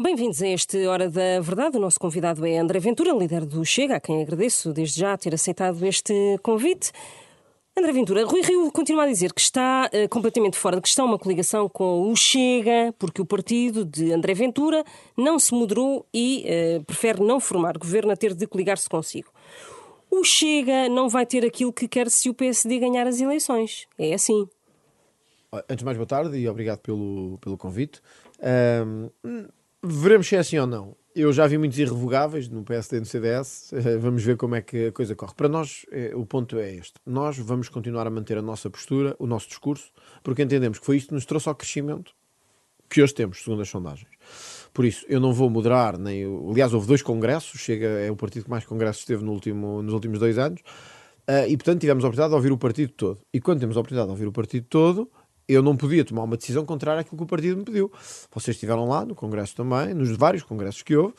Bem-vindos a este Hora da Verdade. O nosso convidado é André Ventura, líder do Chega, a quem agradeço desde já ter aceitado este convite. André Ventura, Rui Rio continua a dizer que está uh, completamente fora de questão uma coligação com o Chega, porque o partido de André Ventura não se moderou e uh, prefere não formar governo a ter de coligar-se consigo. O Chega não vai ter aquilo que quer se o PSD ganhar as eleições. É assim. Antes de mais, boa tarde e obrigado pelo, pelo convite. Um, Veremos se é assim ou não. Eu já vi muitos irrevogáveis no PSD e no CDS. Vamos ver como é que a coisa corre. Para nós, é, o ponto é este. Nós vamos continuar a manter a nossa postura, o nosso discurso, porque entendemos que foi isto que nos trouxe ao crescimento que hoje temos, segundo as sondagens. Por isso, eu não vou moderar, nem. Aliás, houve dois congressos, Chega é o partido que mais congressos teve no último, nos últimos dois anos, uh, e portanto tivemos a oportunidade de ouvir o partido todo. E quando temos a oportunidade de ouvir o partido todo, eu não podia tomar uma decisão contrária àquilo que o partido me pediu. Vocês estiveram lá no Congresso também, nos vários congressos que houve.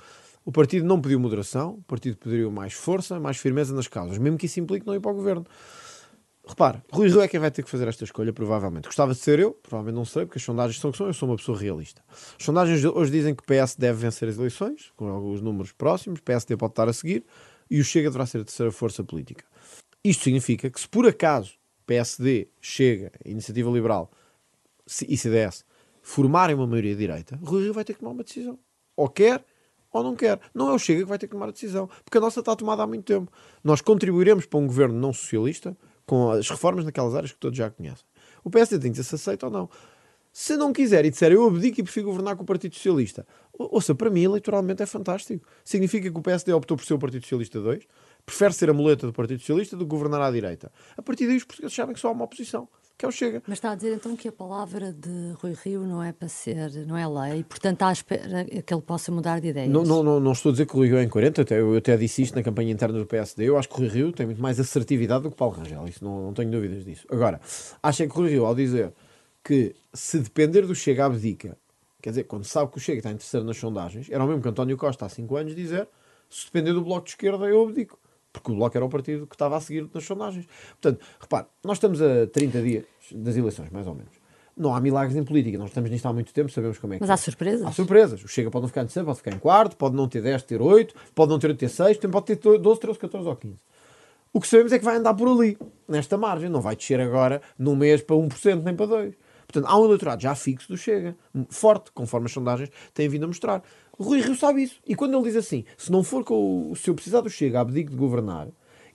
O partido não pediu moderação, o partido pediu mais força, mais firmeza nas causas, mesmo que isso implique não ir para o governo. Repare, Rui Rio é quem vai ter que fazer esta escolha, provavelmente. Gostava de ser eu, provavelmente não sei, porque as sondagens são que são, eu sou uma pessoa realista. As sondagens hoje dizem que o PS deve vencer as eleições, com alguns números próximos, o PSD pode estar a seguir, e o Chega deverá ser a terceira força política. Isto significa que se por acaso PSD, Chega, Iniciativa Liberal e CDS formarem uma maioria de direita, Rui Rio vai ter que tomar uma decisão. Ou quer ou não quer. Não é o Chega que vai ter que tomar a decisão, porque a nossa está tomada há muito tempo. Nós contribuiremos para um governo não socialista com as reformas naquelas áreas que todos já conhecem. O PSD tem que se aceita ou não. Se não quiser e disser eu abdico e prefiro governar com o Partido Socialista, ouça, para mim eleitoralmente é fantástico. Significa que o PSD optou por ser o Partido Socialista 2, prefere ser a muleta do Partido Socialista do que governar à direita. A partir daí os portugueses sabem que só há uma oposição que é o Chega. Mas está a dizer então que a palavra de Rui Rio não é para ser, não é lei, portanto à espera que ele possa mudar de ideias. Não, não, não, não estou a dizer que o Rui Rio é incoerente, até, eu até disse isto na campanha interna do PSD. Eu acho que o Rui Rio tem muito mais assertividade do que Paulo Rangel, isso não, não tenho dúvidas disso. Agora, acho que o Rui Rio, ao dizer que se depender do Chega abdica, quer dizer, quando sabe que o Chega está em terceiro nas sondagens, era o mesmo que António Costa há 5 anos dizer se depender do Bloco de Esquerda eu abdico porque o Bloco era o partido que estava a seguir nas sondagens. Portanto, repare, nós estamos a 30 dias das eleições, mais ou menos. Não há milagres em política, nós estamos nisto há muito tempo, sabemos como é que Mas há surpresas. Há surpresas. O Chega pode não ficar em terceiro, pode ficar em quarto, pode não ter 10, ter 8, pode não ter 8, ter 6, pode ter 12, 13, 14 ou 15. O que sabemos é que vai andar por ali, nesta margem. Não vai descer agora, num mês, para 1%, nem para 2%. Portanto, há um eleitorado já fixo do Chega, forte, conforme as sondagens têm vindo a mostrar. O Rui Rio sabe isso. E quando ele diz assim, se não for com o, se eu precisar do Chega, abdico de governar,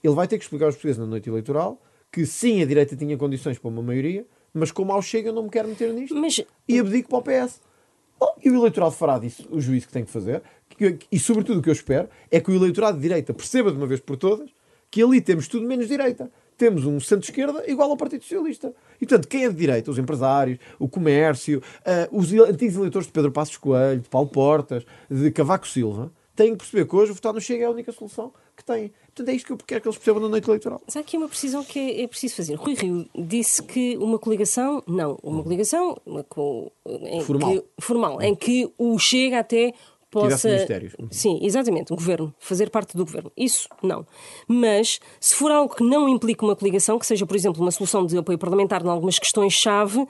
ele vai ter que explicar aos portugueses na noite eleitoral que sim, a direita tinha condições para uma maioria, mas como ao Chega eu não me quero meter nisto. Mas... E abdico para o PS. Oh, e o eleitorado fará disso o juízo que tem que fazer. E sobretudo o que eu espero é que o eleitorado de direita perceba de uma vez por todas que ali temos tudo menos direita. Temos um centro-esquerda igual ao Partido Socialista. E, portanto, quem é de direita? Os empresários, o comércio, uh, os antigos eleitores de Pedro Passos Coelho, de Paulo Portas, de Cavaco Silva, têm que perceber que hoje votar no Chega é a única solução que têm. Portanto, é isto que eu quero que eles percebam na noite eleitoral. Mas há aqui uma precisão que é, é, preciso fazer. Rui Rio disse que uma coligação, não, uma coligação uma, com, em formal, que, formal em que o Chega até possa. Ministérios. Sim, exatamente, o governo, fazer parte do governo. Isso não. Mas se for algo que não implique uma coligação, que seja, por exemplo, uma solução de apoio parlamentar em algumas questões-chave,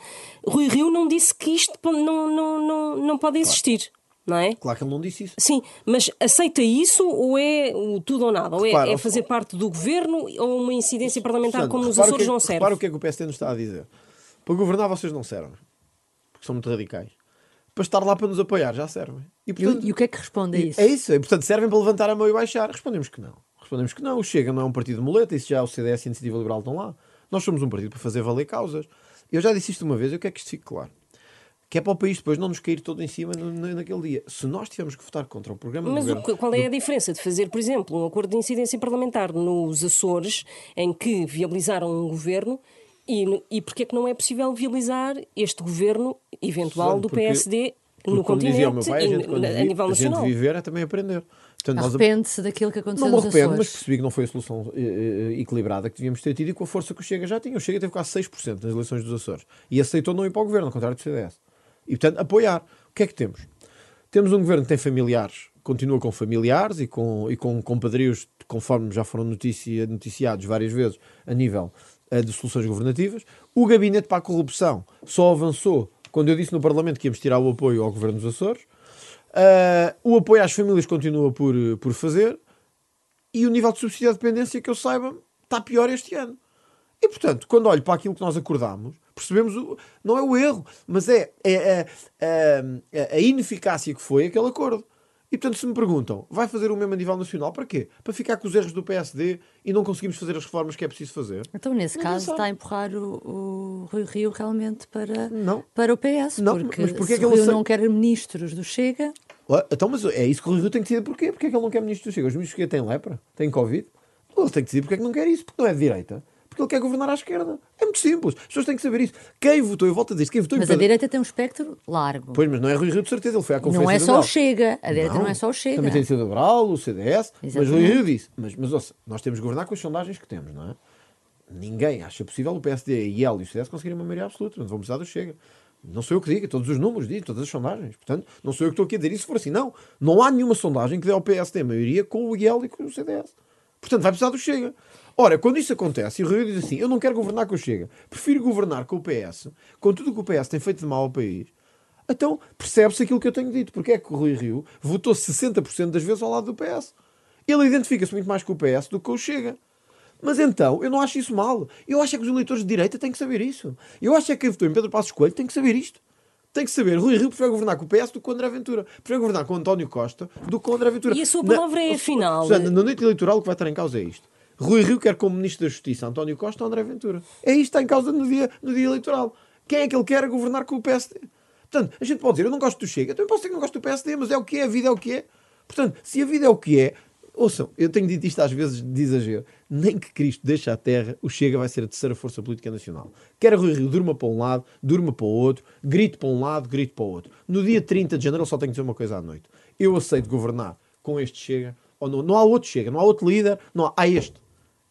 Rui Rio não disse que isto não, não, não, não pode existir não é? Claro que ele não disse isso. Sim, mas aceita isso ou é o tudo ou nada? Ou é, é fazer parte do governo ou uma incidência parlamentar Portanto, como nos Açores que, não serve? Repara o que é que o PSD nos está a dizer. Para governar vocês não servem, porque são muito radicais. Para estar lá para nos apoiar já servem. E, portanto, e, e o que é que responde a isso? É isso, e, portanto servem para levantar a mão e baixar. Respondemos que não. Respondemos que não. O Chega não é um partido de muleta, isso já o CDS e a Iniciativa Liberal estão lá. Nós somos um partido para fazer valer causas. Eu já disse isto uma vez, eu quero que isto fique claro que é para o país depois não nos cair todo em cima naquele dia. Se nós tivermos que votar contra o programa Mas governo, qual é a diferença de fazer, por exemplo, um acordo de incidência parlamentar nos Açores, em que viabilizaram um governo, e, e porque é que não é possível viabilizar este governo eventual do PSD no continente meu pai, a, gente, e, a, nível nacional? A gente viver é também aprender. Arrepende-se daquilo que aconteceu Não me arrependo, mas percebi que não foi a solução uh, equilibrada que devíamos ter tido e com a força que o Chega já tinha. O Chega teve quase 6% nas eleições dos Açores e aceitou não ir para o governo, ao contrário do CDS. E, portanto, apoiar. O que é que temos? Temos um governo que tem familiares, continua com familiares e com, e com compadrios, conforme já foram noticia, noticiados várias vezes, a nível de soluções governativas. O gabinete para a corrupção só avançou quando eu disse no Parlamento que íamos tirar o apoio ao governo dos Açores. Uh, o apoio às famílias continua por, por fazer e o nível de subsídio à dependência, que eu saiba, está pior este ano. E, portanto, quando olho para aquilo que nós acordámos, percebemos, o, não é o erro, mas é, é, é, é a ineficácia que foi aquele acordo. E portanto, se me perguntam, vai fazer o mesmo a nível nacional para quê? Para ficar com os erros do PSD e não conseguimos fazer as reformas que é preciso fazer? Então, nesse não caso, está a empurrar o, o Rui Rio realmente para, não. para o PS, não, porque mas porque é que o Rio não quer ministros do Chega. Então, mas é isso que o Rui Rio tem que decidir porquê? Porque é que ele não quer ministros do Chega? Os ministros do Chega têm lepra? Têm Covid? Ele tem que decidir porque é que não quer isso, porque não é de direita porque ele quer governar à esquerda. É muito simples. As pessoas têm que saber isso. Quem votou, eu volto a dizer, quem votou Mas a direita tem um espectro largo. Pois, mas não é Rui Rio de certeza, ele foi à conferência Não é só o Chega. A direita não, não é só o Chega. Também tem o Liberal, o CDS. Exatamente. Mas Rui Rio disse, mas, mas ouça, nós temos que governar com as sondagens que temos, não é? Ninguém acha possível o PSD, e ele e o CDS conseguirem uma maioria absoluta. Não vamos precisar do Chega. Não sou eu que diga, todos os números dizem, todas as sondagens. Portanto, não sou eu que estou aqui a dizer isso se for assim. Não, não há nenhuma sondagem que dê ao PSD a maioria com o IEL e com o CDS. Portanto, vai precisar do Chega. Ora, quando isso acontece, e o Rio diz assim: eu não quero governar com o Chega, prefiro governar com o PS, com tudo o que o PS tem feito de mal ao país. Então percebe-se aquilo que eu tenho dito. Porque é que o Rui Rio votou 60% das vezes ao lado do PS. Ele identifica-se muito mais com o PS do que com o Chega. Mas então, eu não acho isso mal. Eu acho é que os eleitores de direita têm que saber isso. Eu acho é que quem votou em Pedro Passos Coelho tem que saber isto. Tem que saber, Rui Rio prefere governar com o PS do que com o André Ventura. Prefere governar com o António Costa do que com o André Ventura. E a sua palavra na, é afinal. Susana, na noite eleitoral o que vai estar em causa é isto. Rui Rio quer como Ministro da Justiça António Costa ou André Ventura. É isto que está em causa no dia, no dia eleitoral. Quem é que ele quer governar com o PSD? Portanto, a gente pode dizer, eu não gosto do Chega, eu também posso dizer que não gosto do PSD, mas é o que é, a vida é o que é. Portanto, se a vida é o que é, ouçam, eu tenho dito isto às vezes de exagero, nem que Cristo deixe a terra, o Chega vai ser a terceira força política nacional. Quer Rui Rio durma para um lado, durma para o outro, grite para um lado, grite para o outro. No dia 30 de janeiro eu só tenho que dizer uma coisa à noite. Eu aceito governar com este Chega, ou não, não há outro Chega, não há outro líder, não há, há este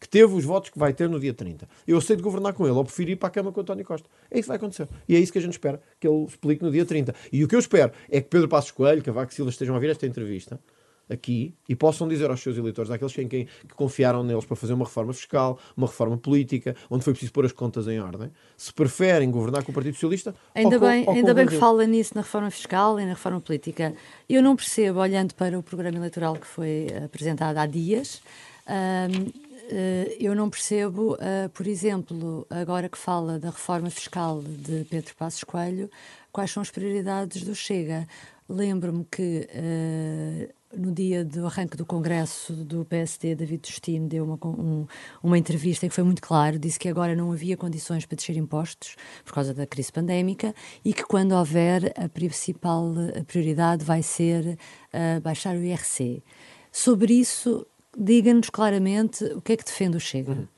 que teve os votos que vai ter no dia 30. Eu aceito governar com ele, ou prefiro ir para a cama com o António Costa. É isso que vai acontecer. E é isso que a gente espera, que ele explique no dia 30. E o que eu espero é que Pedro Passos Coelho, que a Vaca Silva estejam a ouvir esta entrevista aqui e possam dizer aos seus eleitores, àqueles em quem que confiaram neles para fazer uma reforma fiscal, uma reforma política, onde foi preciso pôr as contas em ordem, se preferem governar com o Partido Socialista. Ainda com, bem, ainda bem que fala nisso na reforma fiscal e na reforma política. Eu não percebo, olhando para o programa eleitoral que foi apresentado há dias. Um, eh, eu não percebo, eh, por exemplo, agora que fala da reforma fiscal de Pedro Passos Coelho, quais são as prioridades do Chega. Lembro-me que uh, no dia do arranque do Congresso do PSD, David Justino deu uma, um, uma entrevista em que foi muito claro, disse que agora não havia condições para descer impostos por causa da crise pandémica e que quando houver a principal prioridade vai ser uh, baixar o IRC. Sobre isso, diga-nos claramente o que é que defende o Chega. Uhum.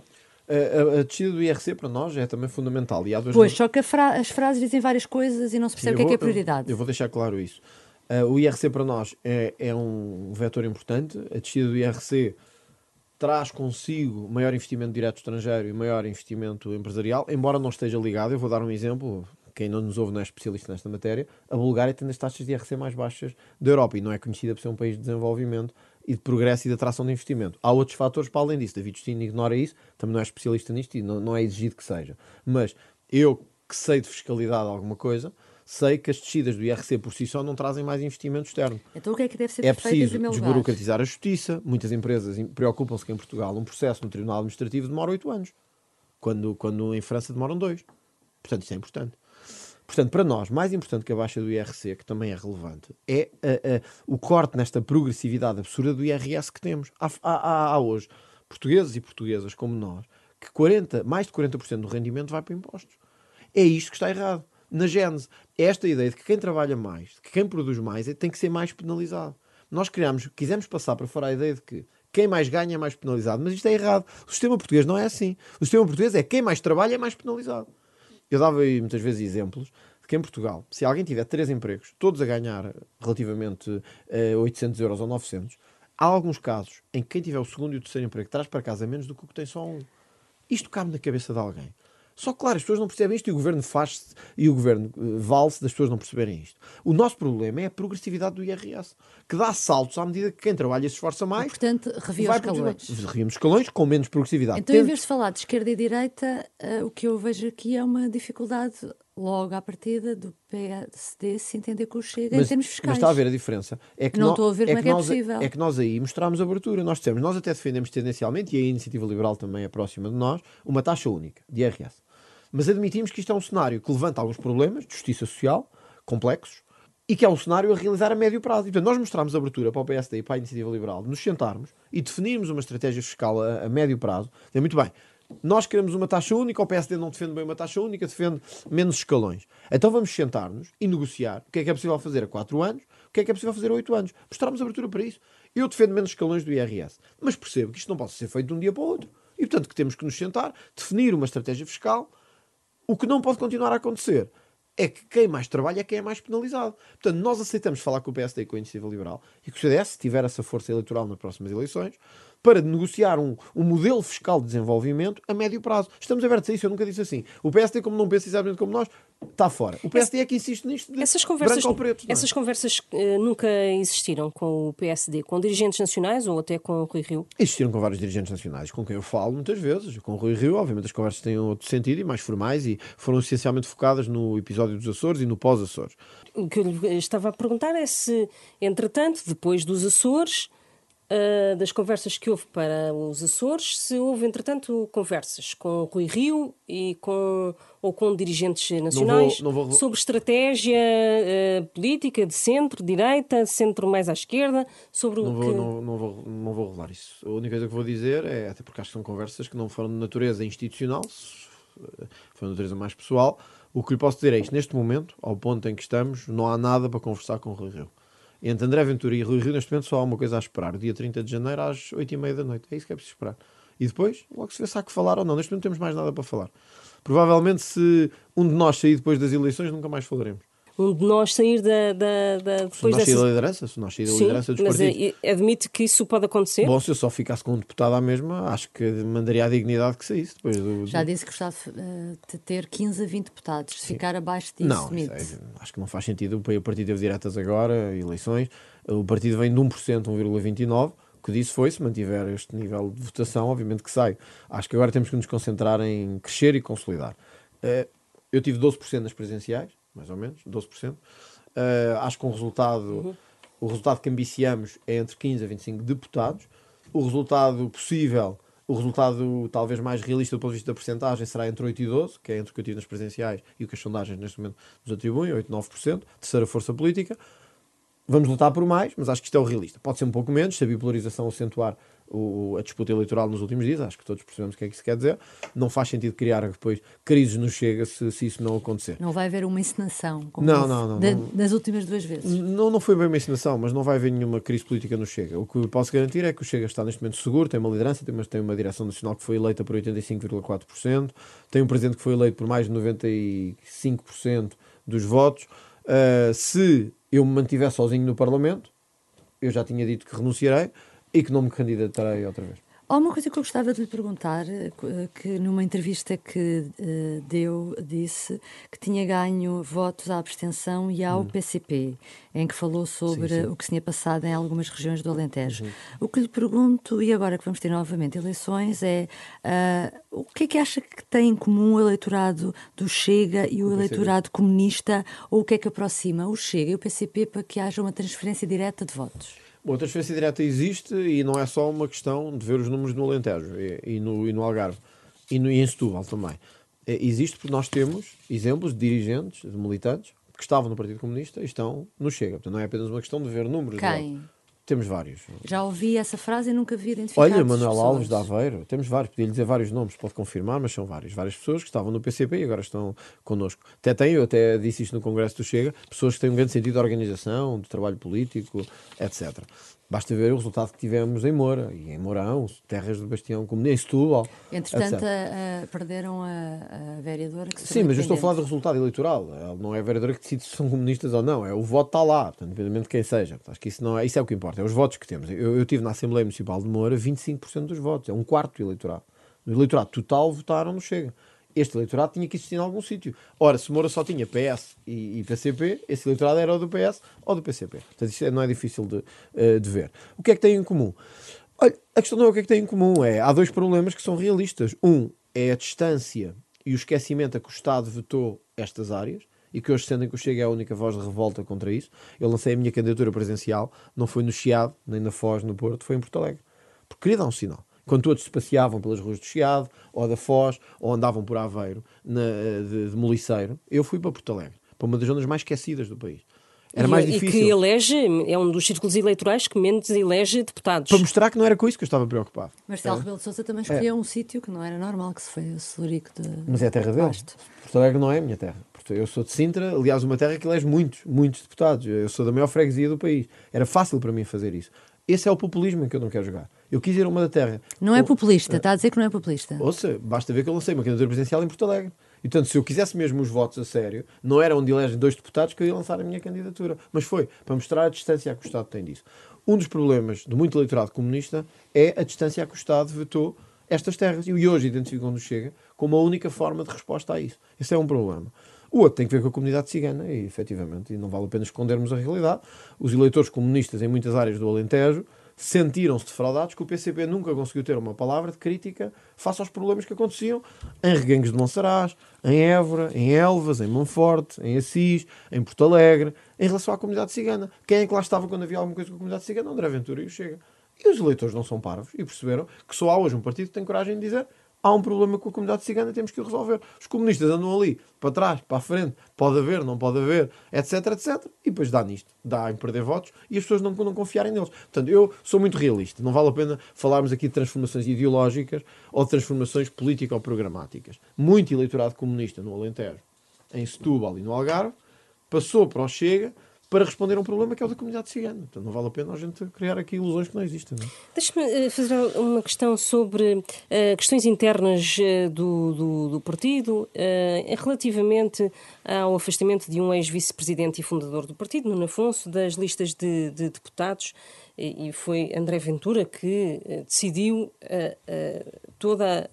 A, a, a, descida do IRC para nós é também fundamental. E há dois pois, só que fra as frases dizem várias coisas e não se percebe Sim, o que vou, é que é prioridade. Eu vou deixar claro isso. Uh, o IRC para nós é, é um vetor importante. A descida do IRC traz consigo maior investimento direto estrangeiro e maior investimento empresarial, embora não esteja ligado. Eu vou dar um exemplo. Quem não nos ouve não é especialista nesta matéria. A Bulgária tem as taxas de IRC mais baixas da Europa e não é conhecida por ser um país de desenvolvimento e de progresso e de atração de investimento. Há outros fatores para além disso. David Justino ignora isso, também não é especialista nisto e não, não é exigido que seja. Mas eu que sei de fiscalidade alguma coisa, sei que as descidas do IRC por si só não trazem mais investimento externo. Então o que é que deve ser É preciso desburocratizar a justiça. Muitas empresas preocupam-se que em Portugal um processo no Tribunal Administrativo demora oito anos, quando, quando em França demoram dois. Portanto, isso é importante. Portanto, para nós, mais importante que a baixa do IRC, que também é relevante, é uh, uh, o corte nesta progressividade absurda do IRS que temos. Há, há, há, hoje portugueses e portuguesas como nós que 40, mais de 40% do rendimento vai para impostos. É isto que está errado. Na gênese, é esta ideia de que quem trabalha mais, de que quem produz mais, é, tem que ser mais penalizado. Nós criamos, quisemos passar para fora a ideia de que quem mais ganha é mais penalizado, mas isto é errado. O sistema português não é assim. O sistema português é quem mais trabalha é mais penalizado. Eu dava aí muitas vezes exemplos de que em Portugal, se alguém tiver três empregos, todos a ganhar relativamente uh, eh, 800 euros ou 900, há alguns casos em que quem tiver o segundo e o terceiro emprego traz para casa menos do que o que tem só um. Isto cabe na cabeça de alguém. Só que, claro, as pessoas não percebem isto e o governo faz e o governo uh, vale-se das pessoas não perceberem isto. O nosso problema é a progressividade do IRS, que dá saltos à medida que quem trabalha se esforça mais. E, portanto, revia os escalões. Revíamos escalões com menos progressividade. Então, em vez de falar de esquerda e direita, uh, o que eu vejo aqui é uma dificuldade logo à partida do PSD se entender com o Chega mas, em termos fiscais. Mas está a ver a diferença. É que não estou a ver é como é que é nós, possível. É que nós aí mostramos abertura. Nós dissemos, nós até defendemos tendencialmente, e a iniciativa liberal também é próxima de nós, uma taxa única de IRS. Mas admitimos que isto é um cenário que levanta alguns problemas de justiça social complexos e que é um cenário a realizar a médio prazo. E, portanto, nós mostramos abertura para o PSD e para a iniciativa liberal de nos sentarmos e definirmos uma estratégia fiscal a, a médio prazo. É muito bem. Nós queremos uma taxa única, o PSD não defende bem uma taxa única, defende menos escalões. Então vamos sentar-nos e negociar o que é que é possível fazer a 4 anos, o que é que é possível fazer a 8 anos. Mostrarmos abertura para isso. Eu defendo menos escalões do IRS, mas percebo que isto não pode ser feito de um dia para o outro. E portanto que temos que nos sentar, definir uma estratégia fiscal. O que não pode continuar a acontecer é que quem mais trabalha é quem é mais penalizado. Portanto, nós aceitamos falar com o PSD e com a Iniciativa Liberal e que o CDS, se tiver essa força eleitoral nas próximas eleições, para negociar um, um modelo fiscal de desenvolvimento a médio prazo. Estamos abertos a isso, eu nunca disse assim. O PSD, como não pensa exatamente como nós, está fora. O PSD é que insiste nisto de essas conversas, branco ao preto. é? Essas conversas uh, nunca existiram com o PSD, com dirigentes nacionais ou até com o Rui Rio? Existiram com vários dirigentes nacionais, com quem eu falo muitas vezes. Com o Rui Rio, obviamente, as conversas têm outro sentido e mais formais e foram essencialmente focadas no episódio dos Açores e no pós-Açores. O que eu lhe estava a perguntar é se, entretanto, depois dos Açores, Uh, das conversas que houve para os Açores, se houve, entretanto, conversas com o Rui Rio e com, ou com dirigentes nacionais não vou, não vou... sobre estratégia uh, política de centro, direita, centro mais à esquerda, sobre não o vou, que... Não, não, vou, não vou rolar isso. A única coisa que vou dizer é, até porque acho que são conversas que não foram de natureza institucional, foram de natureza mais pessoal, o que lhe posso dizer é isto, neste momento, ao ponto em que estamos, não há nada para conversar com o Rui Rio. Entre André Ventura e Rui Rio, neste momento, só há uma coisa a esperar. Dia 30 de janeiro, às 8h30 da noite. É isso que é preciso esperar. E depois, logo se vê se há que falar ou não. Neste momento, não temos mais nada para falar. Provavelmente, se um de nós sair depois das eleições, nunca mais falaremos. Um de nós sair da. da, da depois se nós dessas... sair da liderança, se nós sair da Sim, liderança dos mas partidos. eh, admite que isso pode acontecer? Bom, se eu só ficasse com um deputado à mesma, acho que mandaria a dignidade que saísse. Depois do, Já disse que gostava uh, de ter 15 a 20 deputados. Se ficar abaixo disso, Não, é- acho que não faz sentido. O partido teve diretas agora, eleições. O partido vem de 1%, 1,29%. O que disse foi, se mantiver este nível de votação, obviamente que sai. Acho que agora temos que nos concentrar em crescer e consolidar. Eh, Eu tive 12% nas presenciais, mais ou menos, 12%. Eh, acho que um resultado, o resultado que ambiciamos é entre 15 a 25 deputados. O resultado possível, o resultado talvez mais realista do ponto de vista da porcentagem será entre 8 e 12, que é entre o que eu tive nas presenciais e o que as sondagens neste momento nos atribuem, 8, 9%, terceira força política. Vamos lutar por mais, mas acho que isto é o realista. Pode ser um pouco menos, se a bipolarização acentuar o- a disputa eleitoral nos últimos dias, acho que todos percebemos o que é que isso quer dizer. Não faz sentido criar depois crises no Chega se, se isso não acontecer. Não vai haver uma encenação como Não, não, não, da- não. das últimas duas vezes. Não, não foi bem uma ensinação, mas não vai haver nenhuma crise política no Chega. O que eu posso garantir é que o Chega está neste momento seguro, tem uma liderança, tem uma, tem uma direção nacional que foi eleita por 85,4%, tem um presidente que foi eleito por mais de 95% dos votos. Uh, se eu me mantiver sozinho no Parlamento, eu já tinha dito que renunciarei e que não me candidatarei outra vez. Há uma coisa que eu gostava de lhe perguntar, eh, que numa entrevista que eh, deu, disse que tinha ganho votos à abstenção e ao PCP, em que falou sobre Hum. Sim, sim. o que se tinha passado em algumas regiões do Alentejo. Uhum. O que lhe pergunto, e agora que vamos ter novamente eleições, é ah, o que é que acha que tem em comum o eleitorado do Chega e o PCP. eleitorado comunista, ou o que é que aproxima o Chega e o PCP para que haja uma transferência direta de votos? Bom, a transferência direta existe e não é só uma questão de ver os números no Alentejo e, e no, e no Algarve e, no, e em Setúbal também. É, existe porque nós temos exemplos de dirigentes, de militantes, que estavam no Partido Comunista e estão no Chega. Portanto, não é apenas uma questão de ver números. Quem? não. Temos vários. Já ouvi essa frase e nunca vi identificado. Olha, Manuel Alves de Aveiro, temos vários, podia dizer vários nomes, pode confirmar, mas são vários. Várias pessoas que estavam no PCP e agora estão connosco. Até tem, eu até disse isto no Congresso do Chega, pessoas que têm um grande sentido de organização, de trabalho político, etc. Basta ver o resultado que tivemos em Moura, e em Mourão, terras do Bastião, como em Setúbal, Entretanto, a- a- perderam a, a vereadora que se Sim, mas eu estou a falar do resultado eleitoral. Ela não é a vereadora que decide se são comunistas ou não. É o voto está lá, portanto, independente de quem seja. Acho que isso, não é, isso é o que importa. É os votos que temos. Eu, eu tive na Assembleia Municipal de Moura 25% dos votos. É um quarto do eleitorado. No eleitorado total votaram no Chega. Este eleitorado tinha que existir em algum sítio. Ora, se Moura só tinha PS e, e PCP, esse eleitorado era ou do PS ou do PCP. Portanto, isto é- não é difícil de, eh, de ver. O que é que tem em comum? Olha, a questão não é o que é que tem em comum. É, há dois problemas que são realistas. Um é a distância e o esquecimento a que o Estado vetou estas áreas e que hoje sentem que o Chega é a única voz de revolta contra isso. Eu lancei a minha candidatura presidencial, não foi no Chiado, nem na Foz, no Porto, foi em Porto Alegre. Porque queria dar um sinal. Quando todos se passeavam pelas ruas do Chiado, ou da Foz, ou andavam por Aveiro, na, de, de Moliceiro, eu fui para Porto Alegre, para uma das zonas mais esquecidas do país. Era e, mais difícil. E que elege, é um dos círculos eleitorais que menos elege deputados. Para mostrar que não era com isso que eu estava preocupado. Marcelo é. Rebelo de Sousa também escolheu é. um sítio que não era normal, que se foi o Celurico de Mas é a terra dele. Porto Alegre não é a minha terra. Eu sou de Sintra, aliás, uma terra que elege muitos, muitos deputados. Eu sou da maior freguesia do país. Era fácil para mim fazer isso. Esse é o populismo em que eu não quero jogar. Eu quis ir a uma da terra. Não é populista, está a dizer que não é populista. Ouça, basta ver que eu lancei uma candidatura presidencial em Porto Alegre. E, portanto, se eu quisesse mesmo os votos a sério, não era onde elegem dois deputados que eu ia lançar a minha candidatura. Mas foi para mostrar a distância que o Estado tem disso. Um dos problemas do muito eleitorado comunista é a distância que o Estado vetou estas terras. E hoje identificam-nos Chega como a única forma de resposta a isso. Esse é um problema. O outro tem que ver com a comunidade cigana, e efetivamente, e não vale a pena escondermos a realidade. Os eleitores comunistas em muitas áreas do Alentejo sentiram-se defraudados que o PCP nunca conseguiu ter uma palavra de crítica face aos problemas que aconteciam em Reguengos de Monsaraz, em Évora, em Elvas, em Monforte, em Assis, em Porto Alegre, em relação à comunidade cigana. Quem é que lá estava quando havia alguma coisa com a comunidade cigana? André Ventura e o Chega. E os eleitores não são parvos e perceberam que só há hoje um partido que tem coragem de dizer há um problema com a comunidade cigana, temos que o resolver. Os comunistas andam ali, para trás, para a frente, pode haver, não pode haver, etc, etc, e depois dá nisto, dá em perder votos e as pessoas não, não confiarem neles. Portanto, eu sou muito realista, não vale a pena falarmos aqui de transformações ideológicas ou de transformações político-programáticas. Muito eleitorado comunista no Alentejo, em Setúbal e no Algarve, passou para o Chega, para responder a um problema que é o da comunidade cigana. Então não vale a pena a gente criar aqui ilusões que não existem. É? Deixa-me eh, fazer uma questão sobre uh, questões internas uh, do, do, do, partido, uh, relativamente ao afastamento de um ex-vice-presidente e fundador do partido, Nuno Afonso, das listas de, de deputados e foi André Ventura que decidiu toda,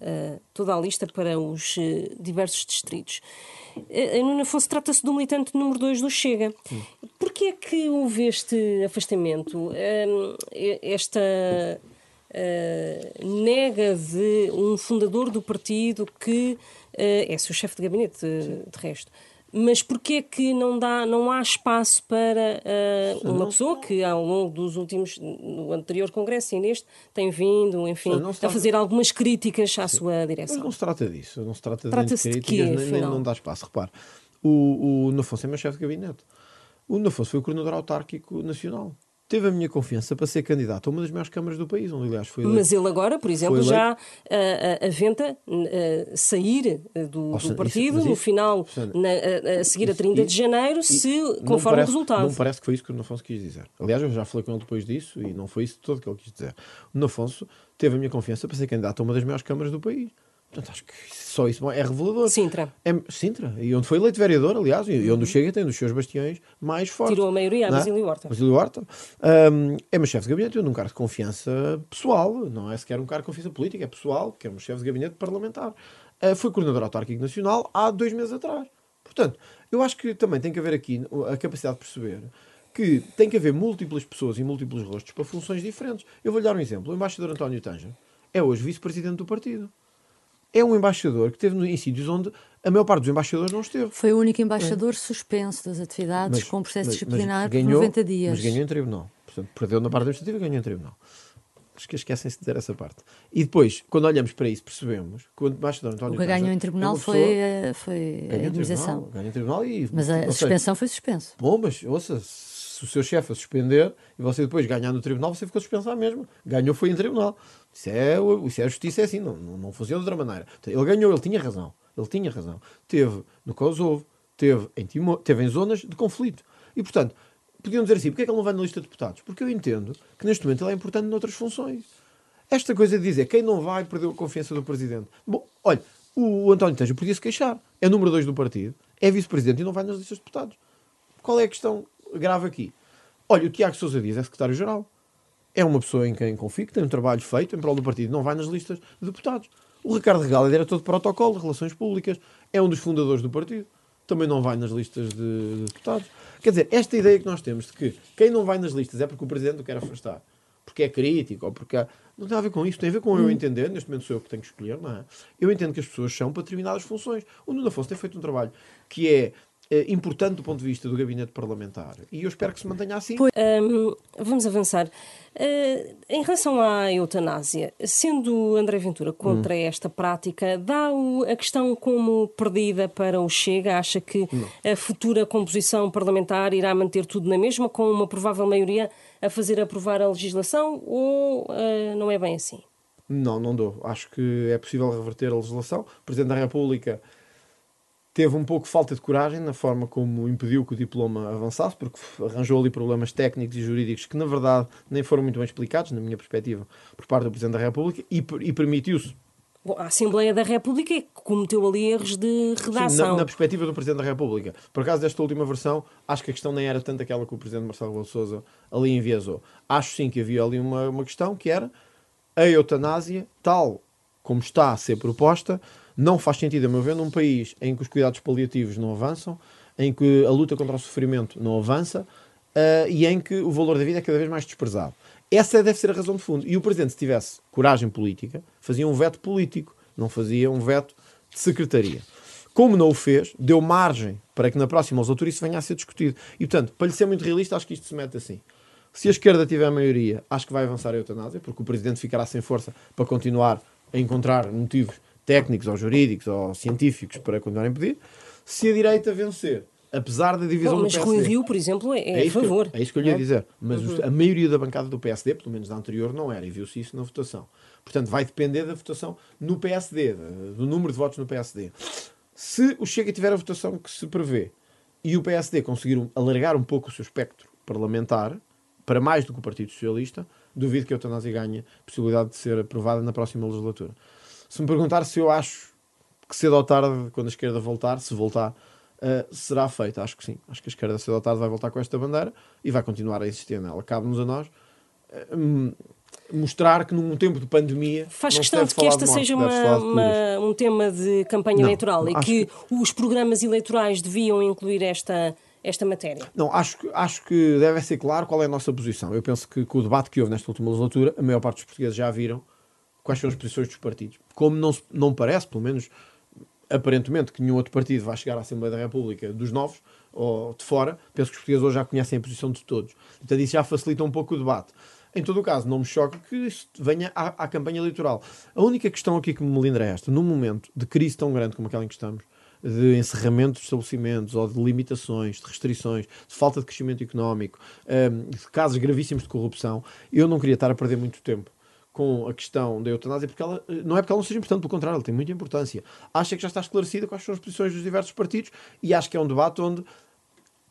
toda a lista para os diversos distritos. A Nuno Afonso trata-se do militante número 2 do Chega. Sim. Porquê é que houve este afastamento? Esta uh, nega de um fundador do partido que uh, é seu chefe de gabinete, de, de resto mas porquê é que não, dá, não há espaço para uh, uma pessoa que ao longo dos últimos, no anterior congresso e neste, tem vindo, enfim, a fazer algumas críticas à Sim. sua direção? Mas não se trata disso, não se trata, trata de críticas, de quê, nem, nem, não dá espaço. Repare, o, o Nafonso é meu chefe de gabinete. O Nafonso foi o coordenador autárquico nacional teve a minha confiança para ser candidato a uma das maiores câmaras do país, onde aliás foi eleito. Mas ele agora, por exemplo, já uh, aventa uh, sair do, do partido isso, no final, na, a seguir a 30 e, de janeiro, se conforme parece, o resultado. Não parece que foi isso que o Afonso quis dizer. Aliás, eu já falei com ele depois disso e não foi isso todo que ele quis dizer. O Afonso teve a minha confiança para ser candidato a uma das maiores câmaras do país. Portanto, acho que só isso é revelador. Sintra. É, Sintra. E onde foi eleito vereador, aliás, e onde chega tem um dos seus bastiões mais fortes. Tirou a maioria, a Basílio Horta. Basílio Horta. Um, é meu chefe de gabinete, num cargo de confiança pessoal, não é sequer um cargo de confiança política, é pessoal, que é um chefe de gabinete parlamentar. Uh, foi coordenador autárquico nacional há dois meses atrás. Portanto, eu acho que também tem que haver aqui a capacidade de perceber que tem que haver múltiplas pessoas e múltiplos rostos para funções diferentes. Eu vou-lhe dar um exemplo. O embaixador António Tanja é hoje vice-presidente do partido é um embaixador que esteve em sítios onde a maior parte dos embaixadores não esteve. Foi o único embaixador é. suspenso das atividades mas, com processo mas, disciplinar mas ganhou, por 90 dias. Mas ganhou em tribunal. Portanto, perdeu na parte administrativa e ganhou em tribunal. Acho que esquecem-se de dizer essa parte. E depois, quando olhamos para isso, percebemos que o embaixador António O que ganhou em tribunal é foi, eh, foi a indemnização. Ganhou em tribunal e... Mas a, a suspensão foi suspenso. Bom, mas ouça, se o seu chefe a suspender e você depois ganhar no tribunal, você ficou suspenso mesmo. Ganhou foi em tribunal. Isso é, isso é a justiça, é assim, não, não, não funciona de outra maneira. Ele ganhou, ele tinha razão. Ele tinha razão. Teve no Kosovo, teve em, Timor, teve em zonas de conflito. E, portanto, podiam dizer assim, porque é que ele não vai na lista de deputados? Porque eu entendo que neste momento ele é importante noutras funções. Esta coisa de dizer quem não vai perdeu a confiança do Presidente. Bom, olha, o António Tejo podia se queixar. É número 2 do partido, é vice-presidente e não vai nas listas de deputados. Qual é a questão grave aqui? Olha, o Tiago Sousa Dias é secretário-geral. É uma pessoa em quem confio, que tem um trabalho feito em prol do partido, não vai nas listas de deputados. O Ricardo Regal é diretor de protocolo de relações públicas, é um dos fundadores do partido, também não vai nas listas de, de deputados. Quer dizer, esta ideia que nós temos de que quem não vai nas listas é porque o presidente o quer afastar, porque é crítico, ou porque. Não tem a ver com isso, tem a ver com eu entender, neste momento sou eu que tenho que escolher, não é? Eu entendo que as pessoas são para determinadas funções. O Nuno Afonso tem feito um trabalho que é importante do ponto de vista do gabinete parlamentar e eu espero que se mantenha assim. Um, vamos avançar. Uh, em relação à eutanásia, sendo André Ventura contra hum. esta prática, dá a questão como perdida para o Chega? Acha que Não. a futura composição parlamentar irá manter tudo na mesma, com uma provável maioria a fazer aprovar a legislação, ou uh, não é bem assim? Não, não dou. Acho que é possível reverter a legislação. O Presidente da República teve um pouco falta de coragem na forma como impediu que o diploma avançasse, porque arranjou ali problemas técnicos e jurídicos que, na verdade, nem foram muito bem explicados, na minha perspectiva, por parte do Presidente da República, e, e permitiu-se. A Assembleia da República cometeu ali erros de redação. Sim, na, na, perspectiva do Presidente da República. Por acaso, desta última versão, acho que a questão nem era tanto aquela que o Presidente Marcelo Rebelo Sousa ali enviesou. Acho sim que havia ali uma, uma questão que era a eutanásia, tal como está a ser proposta, não faz sentido, a meu ver, num país em que os cuidados paliativos não avançam, em que a luta contra o sofrimento não avança uh, e em que o valor da vida é cada vez mais desprezado. Essa deve ser a razão de fundo. E o Presidente, se tivesse coragem política, fazia um veto político, não fazia um veto de secretaria. Como não o fez, deu margem para que na próxima legislatura isso venha a ser discutido. E, portanto, para lhe ser muito realista, acho que isto se mete assim. Se a esquerda tiver a maioria, acho que vai avançar a eutanásia, porque o Presidente ficará sem força para continuar a encontrar motivos técnicos ou jurídicos ou científicos para continuar a impedir. Se a direita vencer, apesar da divisão Bom, mas do PSD... Mas Rui Rio, por exemplo, é, é, a favor. é isso que eu lhe ia dizer. Mas uhum. a maioria da bancada do PSD, pelo menos da anterior, não era. E viu-se isso na votação. Portanto, vai depender da votação no PSD, do número de votos no PSD. Se o Chega tiver a votação que se prevê e o PSD conseguir alargar um pouco o seu espectro parlamentar, para mais do que o Partido Socialista, duvido que a eutanásia ganhe possibilidade de ser aprovada na próxima legislatura. Se me perguntar se eu acho que cedo ou tarde, quando a esquerda voltar, se voltar, uh, será feita, acho que sim. Acho que a esquerda cedo ou tarde vai voltar com esta bandeira e vai continuar a insistir nela. Cabe-nos a nós uh, mostrar que num tempo de pandemia. Faz questão de que esta de seja uma, uma, um tema de campanha não, eleitoral e que, que os programas eleitorais deviam incluir esta esta matéria? Não, acho, acho que deve ser claro qual é a nossa posição. Eu penso que com o debate que houve nesta última legislatura, a maior parte dos portugueses já viram quais são as posições dos partidos. Como não, não parece, pelo menos aparentemente, que nenhum outro partido vai chegar à Assembleia da República dos novos ou de fora, penso que os portugueses hoje já conhecem a posição de todos. Então isso já facilita um pouco o debate. Em todo o caso, não me choca que isto venha à, à campanha eleitoral. A única questão aqui que me melindra é esta. Num momento de crise tão grande como aquela em que estamos, de encerramento de estabelecimentos ou de limitações, de restrições, de falta de crescimento económico, um, de casos gravíssimos de corrupção, eu não queria estar a perder muito tempo com a questão da eutanásia, porque ela não é porque ela não seja importante, pelo contrário, ela tem muita importância. Acho que já está esclarecida quais são as posições dos diversos partidos e acho que é um debate onde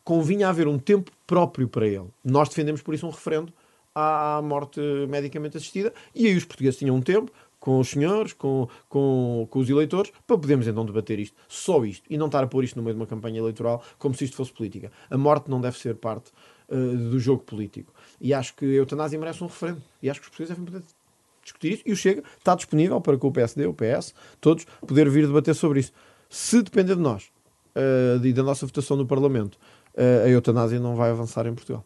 convinha haver um tempo próprio para ele. Nós defendemos por isso um referendo à morte medicamente assistida e aí os portugueses tinham um tempo com os senhores, com, com, com os eleitores, para podermos então debater isto, só isto, e não estar a pôr isto no meio de uma campanha eleitoral como se isto fosse política. A morte não deve ser parte uh, do jogo político. E acho que a eutanásia merece um referendo. E acho que os portugueses devem poder discutir isso. E o Chega está disponível para que o PSD, o PS, todos, poder vir debater sobre isso. Se depender de nós uh, e da nossa votação no Parlamento, uh, a eutanásia não vai avançar em Portugal.